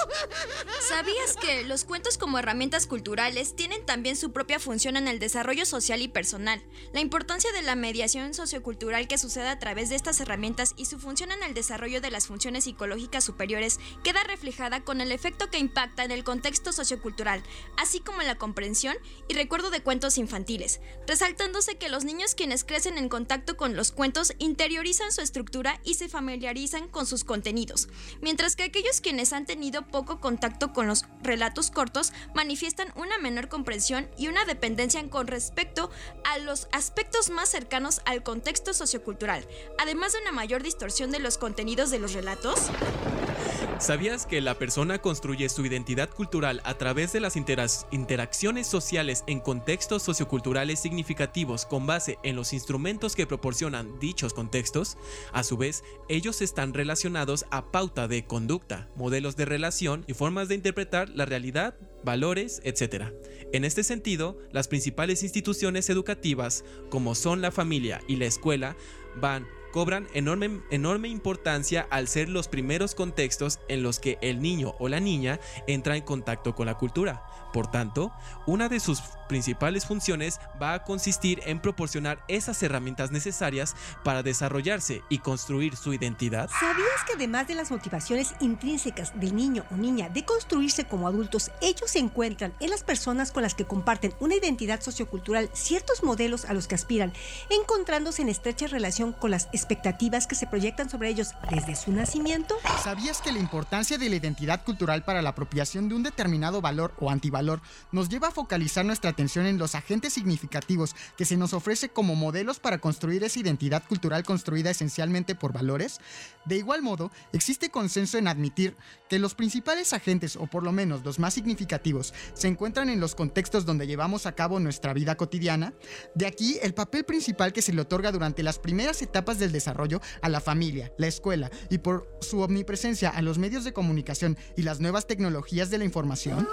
¿Sabías que los cuentos como herramientas culturales tienen también su propia función en el desarrollo social y personal? La importancia de la mediación sociocultural que sucede a través de estas herramientas y su función en el desarrollo de las funciones psicológicas superiores queda reflejada con el efecto que impacta en el contexto sociocultural, así como en la comprensión y recuerdo de cuentos infantiles, resaltándose que los niños quienes crecen en contacto con los cuentos interiorizan su estructura y se familiarizan con sus contenidos, mientras que aquellos quienes han tenido poco contacto con los relatos cortos manifiestan una menor comprensión y una dependencia con respecto a los aspectos más cercanos al contexto sociocultural, además de una mayor distorsión de los contenidos de los relatos. ¿Sabías que la persona construye su identidad cultural a través de las interacciones sociales en contextos socioculturales significativos con base en los instrumentos que proporcionan dichos contextos? A su vez, ellos están relacionados a pauta de conducta, modelos de relación y formas de interpretar la realidad, valores, etc. En este sentido, las principales instituciones educativas, como son la familia y la escuela, van cobran enorme, enorme importancia al ser los primeros contextos en los que el niño o la niña entra en contacto con la cultura. Por tanto, una de sus principales funciones va a consistir en proporcionar esas herramientas necesarias para desarrollarse y construir su identidad. ¿Sabías que además de las motivaciones intrínsecas del niño o niña de construirse como adultos, ellos se encuentran en las personas con las que comparten una identidad sociocultural, ciertos modelos a los que aspiran, encontrándose en estrecha relación con las expectativas que se proyectan sobre ellos desde su nacimiento? ¿Sabías que la importancia de la identidad cultural para la apropiación de un determinado valor o antivalor nos lleva a focalizar nuestra atención en los agentes significativos que se nos ofrece como modelos para construir esa identidad cultural construida esencialmente por valores? De igual modo, existe consenso en admitir que los principales agentes, o por lo menos los más significativos, se encuentran en los contextos donde llevamos a cabo nuestra vida cotidiana. De aquí el papel principal que se le otorga durante las primeras etapas del desarrollo a la familia, la escuela y por su omnipresencia a los medios de comunicación y las nuevas tecnologías de la información.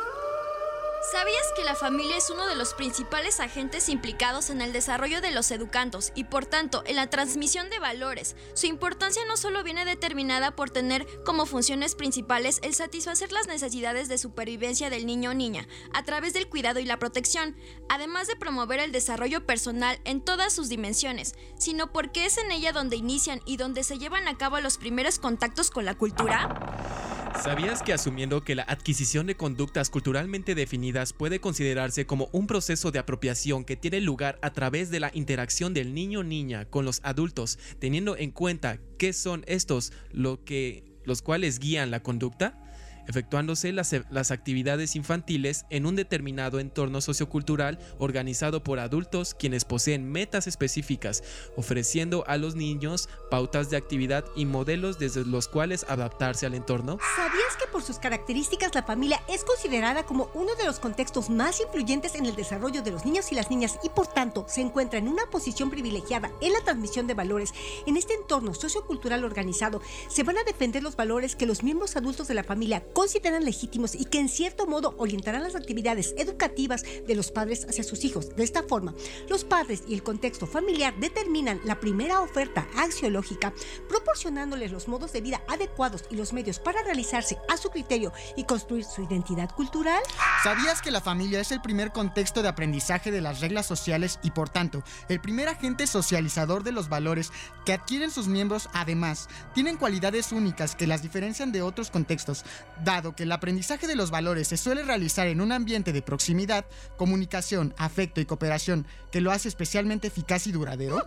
¿Sabías que la familia es uno de los principales agentes implicados en el desarrollo de los educandos y por tanto en la transmisión de valores? Su importancia no solo viene determinada por tener como funciones principales el satisfacer las necesidades de supervivencia del niño o niña a través del cuidado y la protección, además de promover el desarrollo personal en todas sus dimensiones, sino porque es en ella donde inician y donde se llevan a cabo los primeros contactos con la cultura. ¿Sabías que asumiendo que la adquisición de conductas culturalmente definidas puede considerarse como un proceso de apropiación que tiene lugar a través de la interacción del niño o niña con los adultos, teniendo en cuenta qué son estos lo que, los cuales guían la conducta? Efectuándose las, las, actividades infantiles en un determinado entorno sociocultural organizado por adultos quienes poseen metas específicas, ofreciendo a los niños pautas de actividad y modelos desde los cuales adaptarse al entorno. ¿Sabías que por sus características la familia es considerada como uno de los contextos más influyentes en el desarrollo de los niños y las niñas y por tanto se encuentra en una posición privilegiada en la transmisión de valores? En este entorno sociocultural organizado se van a defender los valores que los miembros adultos de la familia consideran legítimos y que en cierto modo orientarán las actividades educativas de los padres hacia sus hijos. De esta forma, los padres y el contexto familiar determinan la primera oferta axiológica, proporcionándoles los modos de vida adecuados y los medios para realizarse a su criterio y construir su identidad cultural. ¿Sabías que la familia es el primer contexto de aprendizaje de las reglas sociales y por tanto el primer agente socializador de los valores que adquieren sus miembros además tienen cualidades únicas que las diferencian de otros contextos, dado que el aprendizaje de los valores se suele realizar en un ambiente de proximidad, comunicación, afecto y cooperación que lo hace especialmente eficaz y duradero?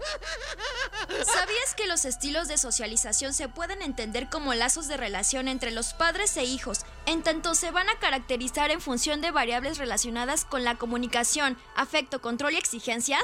¿Sabías que los estilos de socialización se pueden entender como lazos de relación entre los padres e hijos, en tanto se van a caracterizar en función de variables relacionadas con la comunicación, afecto, control y exigencias?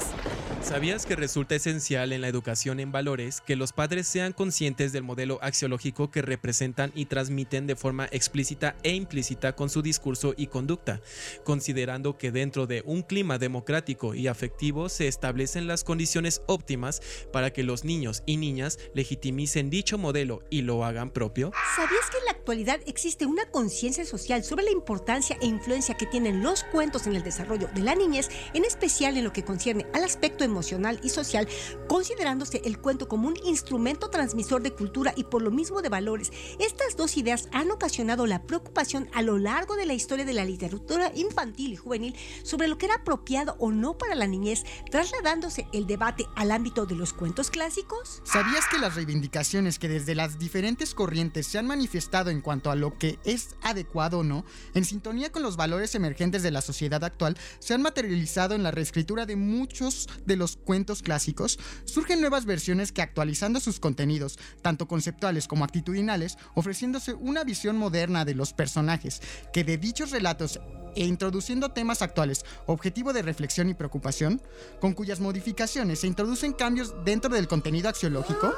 ¿Sabías que resulta esencial en la educación en valores que los padres sean conscientes del modelo axiológico que representan y transmiten de forma explícita e implícita con su discurso y conducta, considerando que dentro de un clima democrático y afectivo se establecen las condiciones óptimas para que los niños y niñas legitimicen dicho modelo y lo hagan propio? ¿Sabías que en la actualidad existe una conciencia social sobre la importancia e influencia que tienen los cuentos en el desarrollo de la niñez, en especial en lo que concierne al aspecto emocional y social, considerándose el cuento como un instrumento transmisor de cultura y por lo mismo de valores? Estas dos ideas han ocasionado la preocupación a lo largo de la historia de la literatura infantil y juvenil sobre lo que era apropiado o no para la niñez, trasladándose el debate al ámbito de los cuentos clásicos? ¿Sabías que las reivindicaciones que desde las diferentes corrientes se han manifestado en cuanto a lo que es adecuado o no, en sintonía con los valores emergentes de la sociedad actual, se han materializado en la reescritura de muchos de los cuentos clásicos? Surgen nuevas versiones que actualizando sus contenidos, tanto conceptuales como actitudinales, ofreciéndose una visión moderna de los personajes, que de dichos relatos e introduciendo temas actuales, objetivo de reflexión y preocupación, con cuyas modificaciones se introducen cambios dentro del contenido axiológico?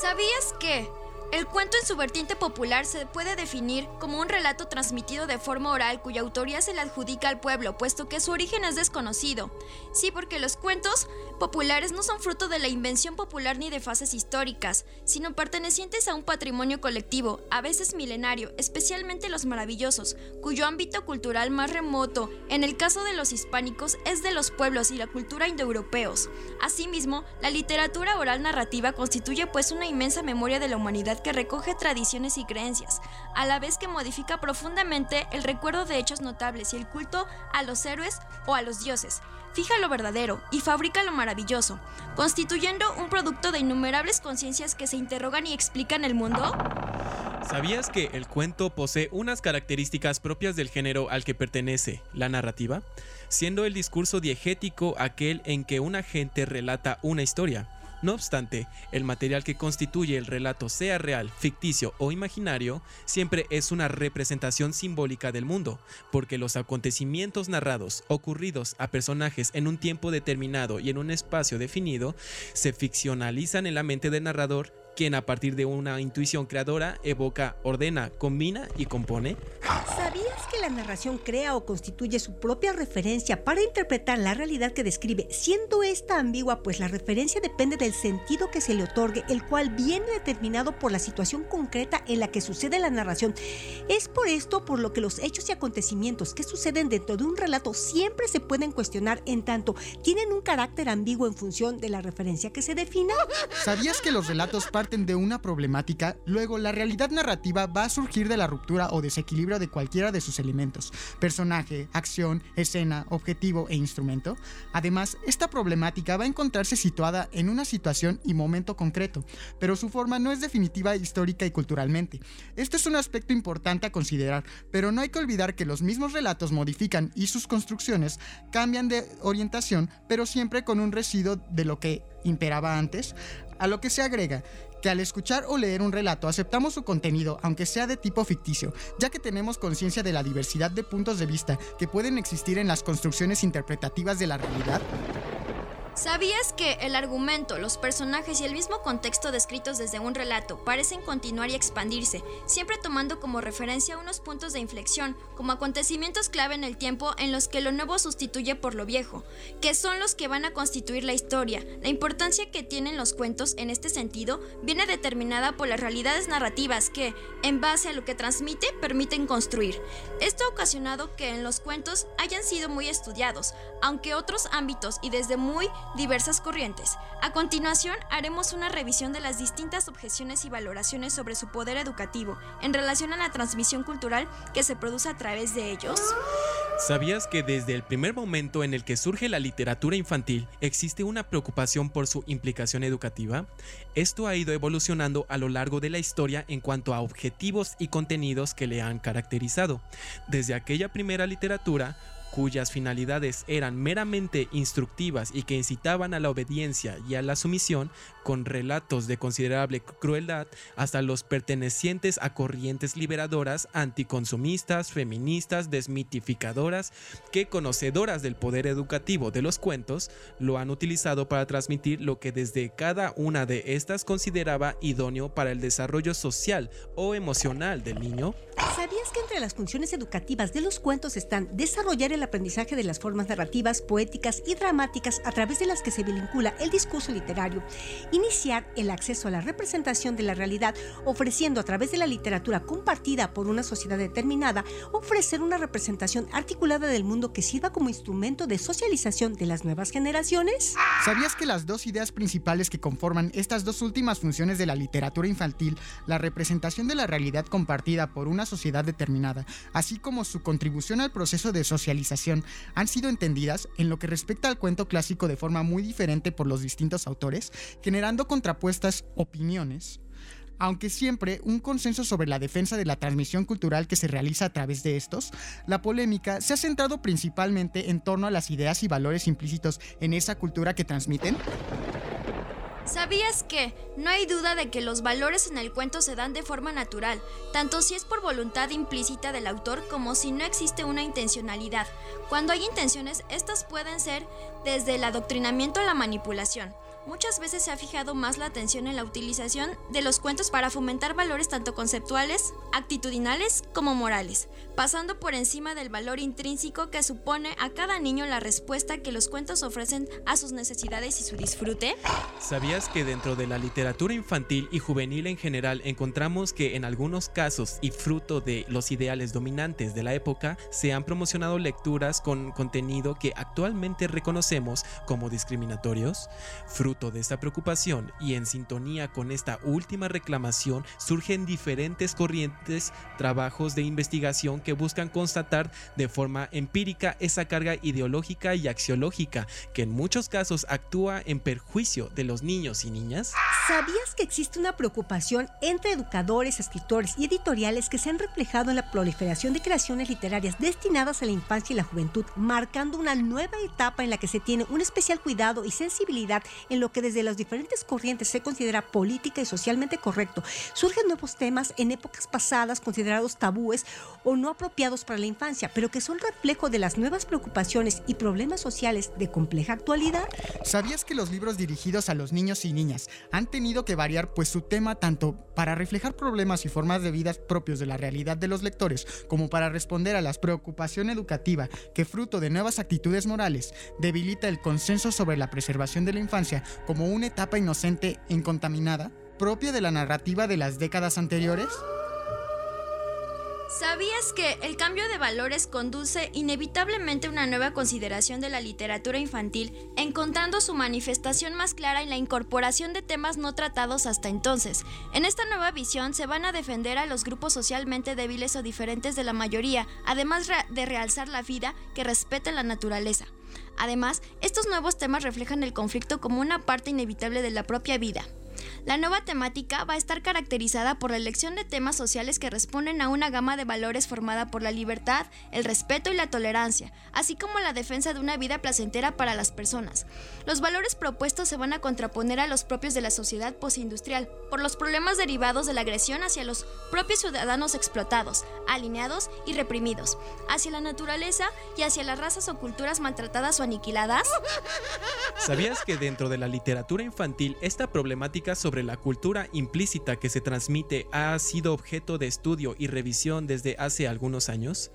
¿Sabías que El cuento en su vertiente popular se puede definir como un relato transmitido de forma oral cuya autoría se le adjudica al pueblo, puesto que su origen es desconocido. Sí, porque los cuentos populares no son fruto de la invención popular ni de fases históricas, sino pertenecientes a un patrimonio colectivo, a veces milenario, especialmente los maravillosos, cuyo ámbito cultural más remoto, en el caso de los hispánicos, es de los pueblos y la cultura indoeuropeos. Asimismo, la literatura oral narrativa constituye pues una inmensa memoria de la humanidad que recoge tradiciones y creencias, a la vez que modifica profundamente el recuerdo de hechos notables y el culto a los héroes o a los dioses. Fija lo verdadero y fabrica lo maravilloso, constituyendo un producto de innumerables conciencias que se interrogan y explican el mundo. ¿Sabías que el cuento posee unas características propias del género al que pertenece, la narrativa? Siendo el discurso diegético aquel en que un agente relata una historia. No obstante, el material que constituye el relato, sea real, ficticio o imaginario, siempre es una representación simbólica del mundo, porque los acontecimientos narrados, ocurridos a personajes en un tiempo determinado y en un espacio definido, se ficcionalizan en la mente del narrador quien a partir de una intuición creadora evoca, ordena, combina y compone? ¿Sabías que la narración crea o constituye su propia referencia para interpretar la realidad que describe, siendo esta ambigua, pues la referencia depende del sentido que se le otorgue, el cual viene determinado por la situación concreta en la que sucede la narración? Es por esto por lo que los hechos y acontecimientos que suceden dentro de un relato siempre se pueden cuestionar en tanto tienen un carácter ambiguo en función de la referencia que se defina. ¿Sabías que los relatos parten de una problemática, luego la realidad narrativa va a surgir de la ruptura o desequilibrio de cualquiera de sus elementos, personaje, acción, escena, objetivo e instrumento. Además, esta problemática va a encontrarse situada en una situación y momento concreto, pero su forma no es definitiva histórica y culturalmente. Esto es un aspecto importante a considerar, pero no hay que olvidar que los mismos relatos modifican y sus construcciones cambian de orientación, pero siempre con un residuo de lo que imperaba antes, a lo que se agrega que al escuchar o leer un relato aceptamos su contenido, aunque sea de tipo ficticio, ya que tenemos conciencia de la diversidad de puntos de vista que pueden existir en las construcciones interpretativas de la realidad. ¿Sabías que el argumento, los personajes y el mismo contexto descritos desde un relato parecen continuar y expandirse, siempre tomando como referencia unos puntos de inflexión, como acontecimientos clave en el tiempo en los que lo nuevo sustituye por lo viejo, que son los que van a constituir la historia? La importancia que tienen los cuentos en este sentido viene determinada por las realidades narrativas que, en base a lo que transmite, permiten construir. Esto ha ocasionado que en los cuentos hayan sido muy estudiados, aunque otros ámbitos y desde muy diversas corrientes. A continuación, haremos una revisión de las distintas objeciones y valoraciones sobre su poder educativo en relación a la transmisión cultural que se produce a través de ellos. ¿Sabías que desde el primer momento en el que surge la literatura infantil existe una preocupación por su implicación educativa? Esto ha ido evolucionando a lo largo de la historia en cuanto a objetivos y contenidos que le han caracterizado. Desde aquella primera literatura, cuyas finalidades eran meramente instructivas y que incitaban a la obediencia y a la sumisión, con relatos de considerable crueldad, hasta los pertenecientes a corrientes liberadoras, anticonsumistas, feministas, desmitificadoras, que conocedoras del poder educativo de los cuentos, lo han utilizado para transmitir lo que desde cada una de estas consideraba idóneo para el desarrollo social o emocional del niño. ¿Sabías que entre las funciones educativas de los cuentos están desarrollar el aprendizaje de las formas narrativas, poéticas y dramáticas a través de las que se vincula el discurso literario, iniciar el acceso a la representación de la realidad, ofreciendo a través de la literatura compartida por una sociedad determinada, ofrecer una representación articulada del mundo que sirva como instrumento de socialización de las nuevas generaciones? ¿Sabías que las dos ideas principales que conforman estas dos últimas funciones de la literatura infantil, la representación de la realidad compartida por una sociedad determinada, así como su contribución al proceso de socialización, han sido entendidas en lo que respecta al cuento clásico de forma muy diferente por los distintos autores, generando contrapuestas opiniones? Aunque siempre un consenso sobre la defensa de la transmisión cultural que se realiza a través de estos, la polémica se ha centrado principalmente en torno a las ideas y valores implícitos en esa cultura que transmiten. ¿Sabías que no hay duda de que los valores en el cuento se dan de forma natural, tanto si es por voluntad implícita del autor como si no existe una intencionalidad? Cuando hay intenciones, estas pueden ser desde el adoctrinamiento a la manipulación. Muchas veces se ha fijado más la atención en la utilización de los cuentos para fomentar valores tanto conceptuales, actitudinales como morales, pasando por encima del valor intrínseco que supone a cada niño la respuesta que los cuentos ofrecen a sus necesidades y su disfrute. ¿Sabías que dentro de la literatura infantil y juvenil en general encontramos que en algunos casos y fruto de los ideales dominantes de la época se han promocionado lecturas con contenido que actualmente reconocemos como discriminatorios? Fruto de esta preocupación y en sintonía con esta última reclamación surgen diferentes corrientes, trabajos de investigación que buscan constatar de forma empírica esa carga ideológica y axiológica que en muchos casos actúa en perjuicio de los niños y niñas. ¿Sabías que existe una preocupación entre educadores, escritores y editoriales que se han reflejado en la proliferación de creaciones literarias destinadas a la infancia y la juventud, marcando una nueva etapa en la que se tiene un especial cuidado y sensibilidad en lo que desde las diferentes corrientes se considera política y socialmente correcto? Surgen nuevos temas en épocas pasadas considerados tabúes o no apropiados para la infancia, pero que son reflejo de las nuevas preocupaciones y problemas sociales de compleja actualidad. ¿Sabías que los libros dirigidos a los niños y niñas han tenido que variar pues su tema tanto para reflejar problemas y formas de vida propios de la realidad de los lectores como para responder a la preocupación educativa que fruto de nuevas actitudes morales debilita el consenso sobre la preservación de la infancia como una etapa inocente e incontaminada propia de la narrativa de las décadas anteriores? ¿Sabías que el cambio de valores conduce inevitablemente a una nueva consideración de la literatura infantil, encontrando su manifestación más clara en la incorporación de temas no tratados hasta entonces? En esta nueva visión se van a defender a los grupos socialmente débiles o diferentes de la mayoría, además de realzar la vida que respete la naturaleza. Además, estos nuevos temas reflejan el conflicto como una parte inevitable de la propia vida. La nueva temática va a estar caracterizada por la elección de temas sociales que responden a una gama de valores formada por la libertad, el respeto y la tolerancia, así como la defensa de una vida placentera para las personas. Los valores propuestos se van a contraponer a los propios de la sociedad postindustrial, por los problemas derivados de la agresión hacia los propios ciudadanos explotados, alineados y reprimidos, hacia la naturaleza y hacia las razas o culturas maltratadas o aniquiladas. ¿Sabías que dentro de la literatura infantil esta problemática sobre la cultura implícita que se transmite ha sido objeto de estudio y revisión desde hace algunos años?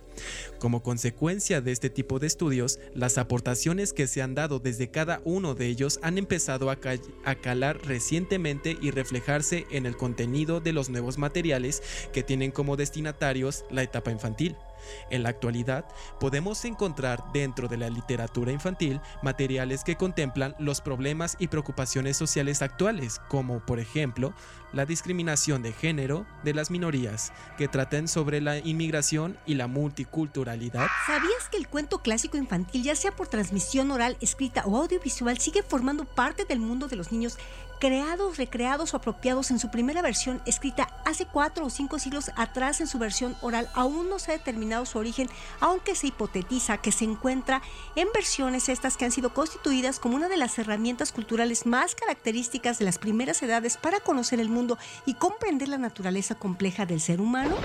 Como consecuencia de este tipo de estudios, las aportaciones que se han dado desde cada uno de ellos han empezado a calar recientemente y reflejarse en el contenido de los nuevos materiales que tienen como destinatarios la etapa infantil. En la actualidad, podemos encontrar dentro de la literatura infantil materiales que contemplan los problemas y preocupaciones sociales actuales, como por ejemplo la discriminación de género de las minorías, que traten sobre la inmigración y la multiculturalidad. ¿Sabías que el cuento clásico infantil, ya sea por transmisión oral, escrita o audiovisual, sigue formando parte del mundo de los niños, creados, recreados o apropiados en su primera versión escrita hace cuatro o cinco siglos atrás en su versión oral? Aún no se ha determinado su origen, aunque se hipotetiza que se encuentra en versiones estas que han sido constituidas como una de las herramientas culturales más características de las primeras edades para conocer el mundo y comprender la naturaleza compleja del ser humano?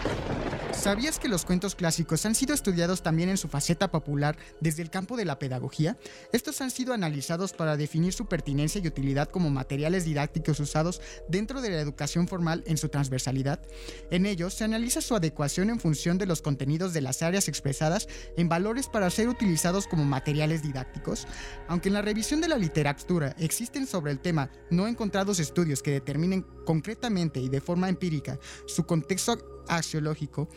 ¿Sabías que los cuentos clásicos han sido estudiados también en su faceta popular desde el campo de la pedagogía? Estos han sido analizados para definir su pertinencia y utilidad como materiales didácticos usados dentro de la educación formal en su transversalidad. En ellos se analiza su adecuación en función de los contenidos de las áreas expresadas en valores para ser utilizados como materiales didácticos. Aunque en la revisión de la literatura existen sobre el tema no encontrados estudios que determinen concretamente y de forma empírica su contexto axiológico,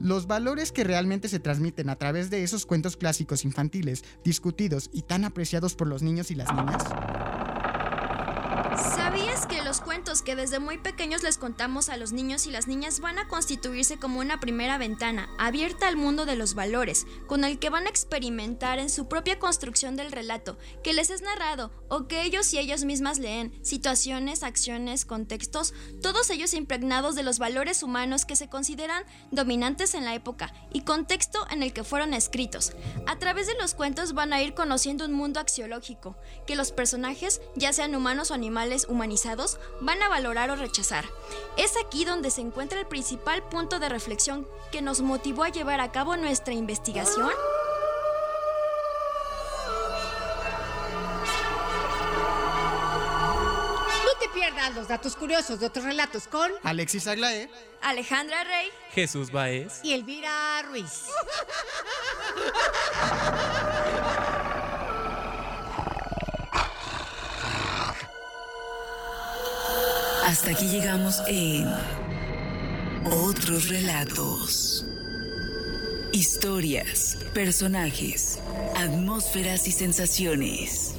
los valores que realmente se transmiten a través de esos cuentos clásicos infantiles, discutidos y tan apreciados por los niños y las niñas. ¿Sabías que los cuentos que desde muy pequeños les contamos a los niños y las niñas van a constituirse como una primera ventana abierta al mundo de los valores, con el que van a experimentar en su propia construcción del relato, que les es narrado o que ellos y ellas mismas leen, situaciones, acciones, contextos, todos ellos impregnados de los valores humanos que se consideran dominantes en la época y contexto en el que fueron escritos. A través de los cuentos van a ir conociendo un mundo axiológico, que los personajes, ya sean humanos o animales humanizados, van a valorar o rechazar. Es aquí donde se encuentra el principal punto de reflexión que nos motivó a llevar a cabo nuestra investigación. los datos curiosos de otros relatos con Alexis Aglaé. Alejandra Rey. Jesús Baez. y Elvira Ruiz. Hasta aquí llegamos en otros relatos. Historias, personajes, atmósferas y sensaciones.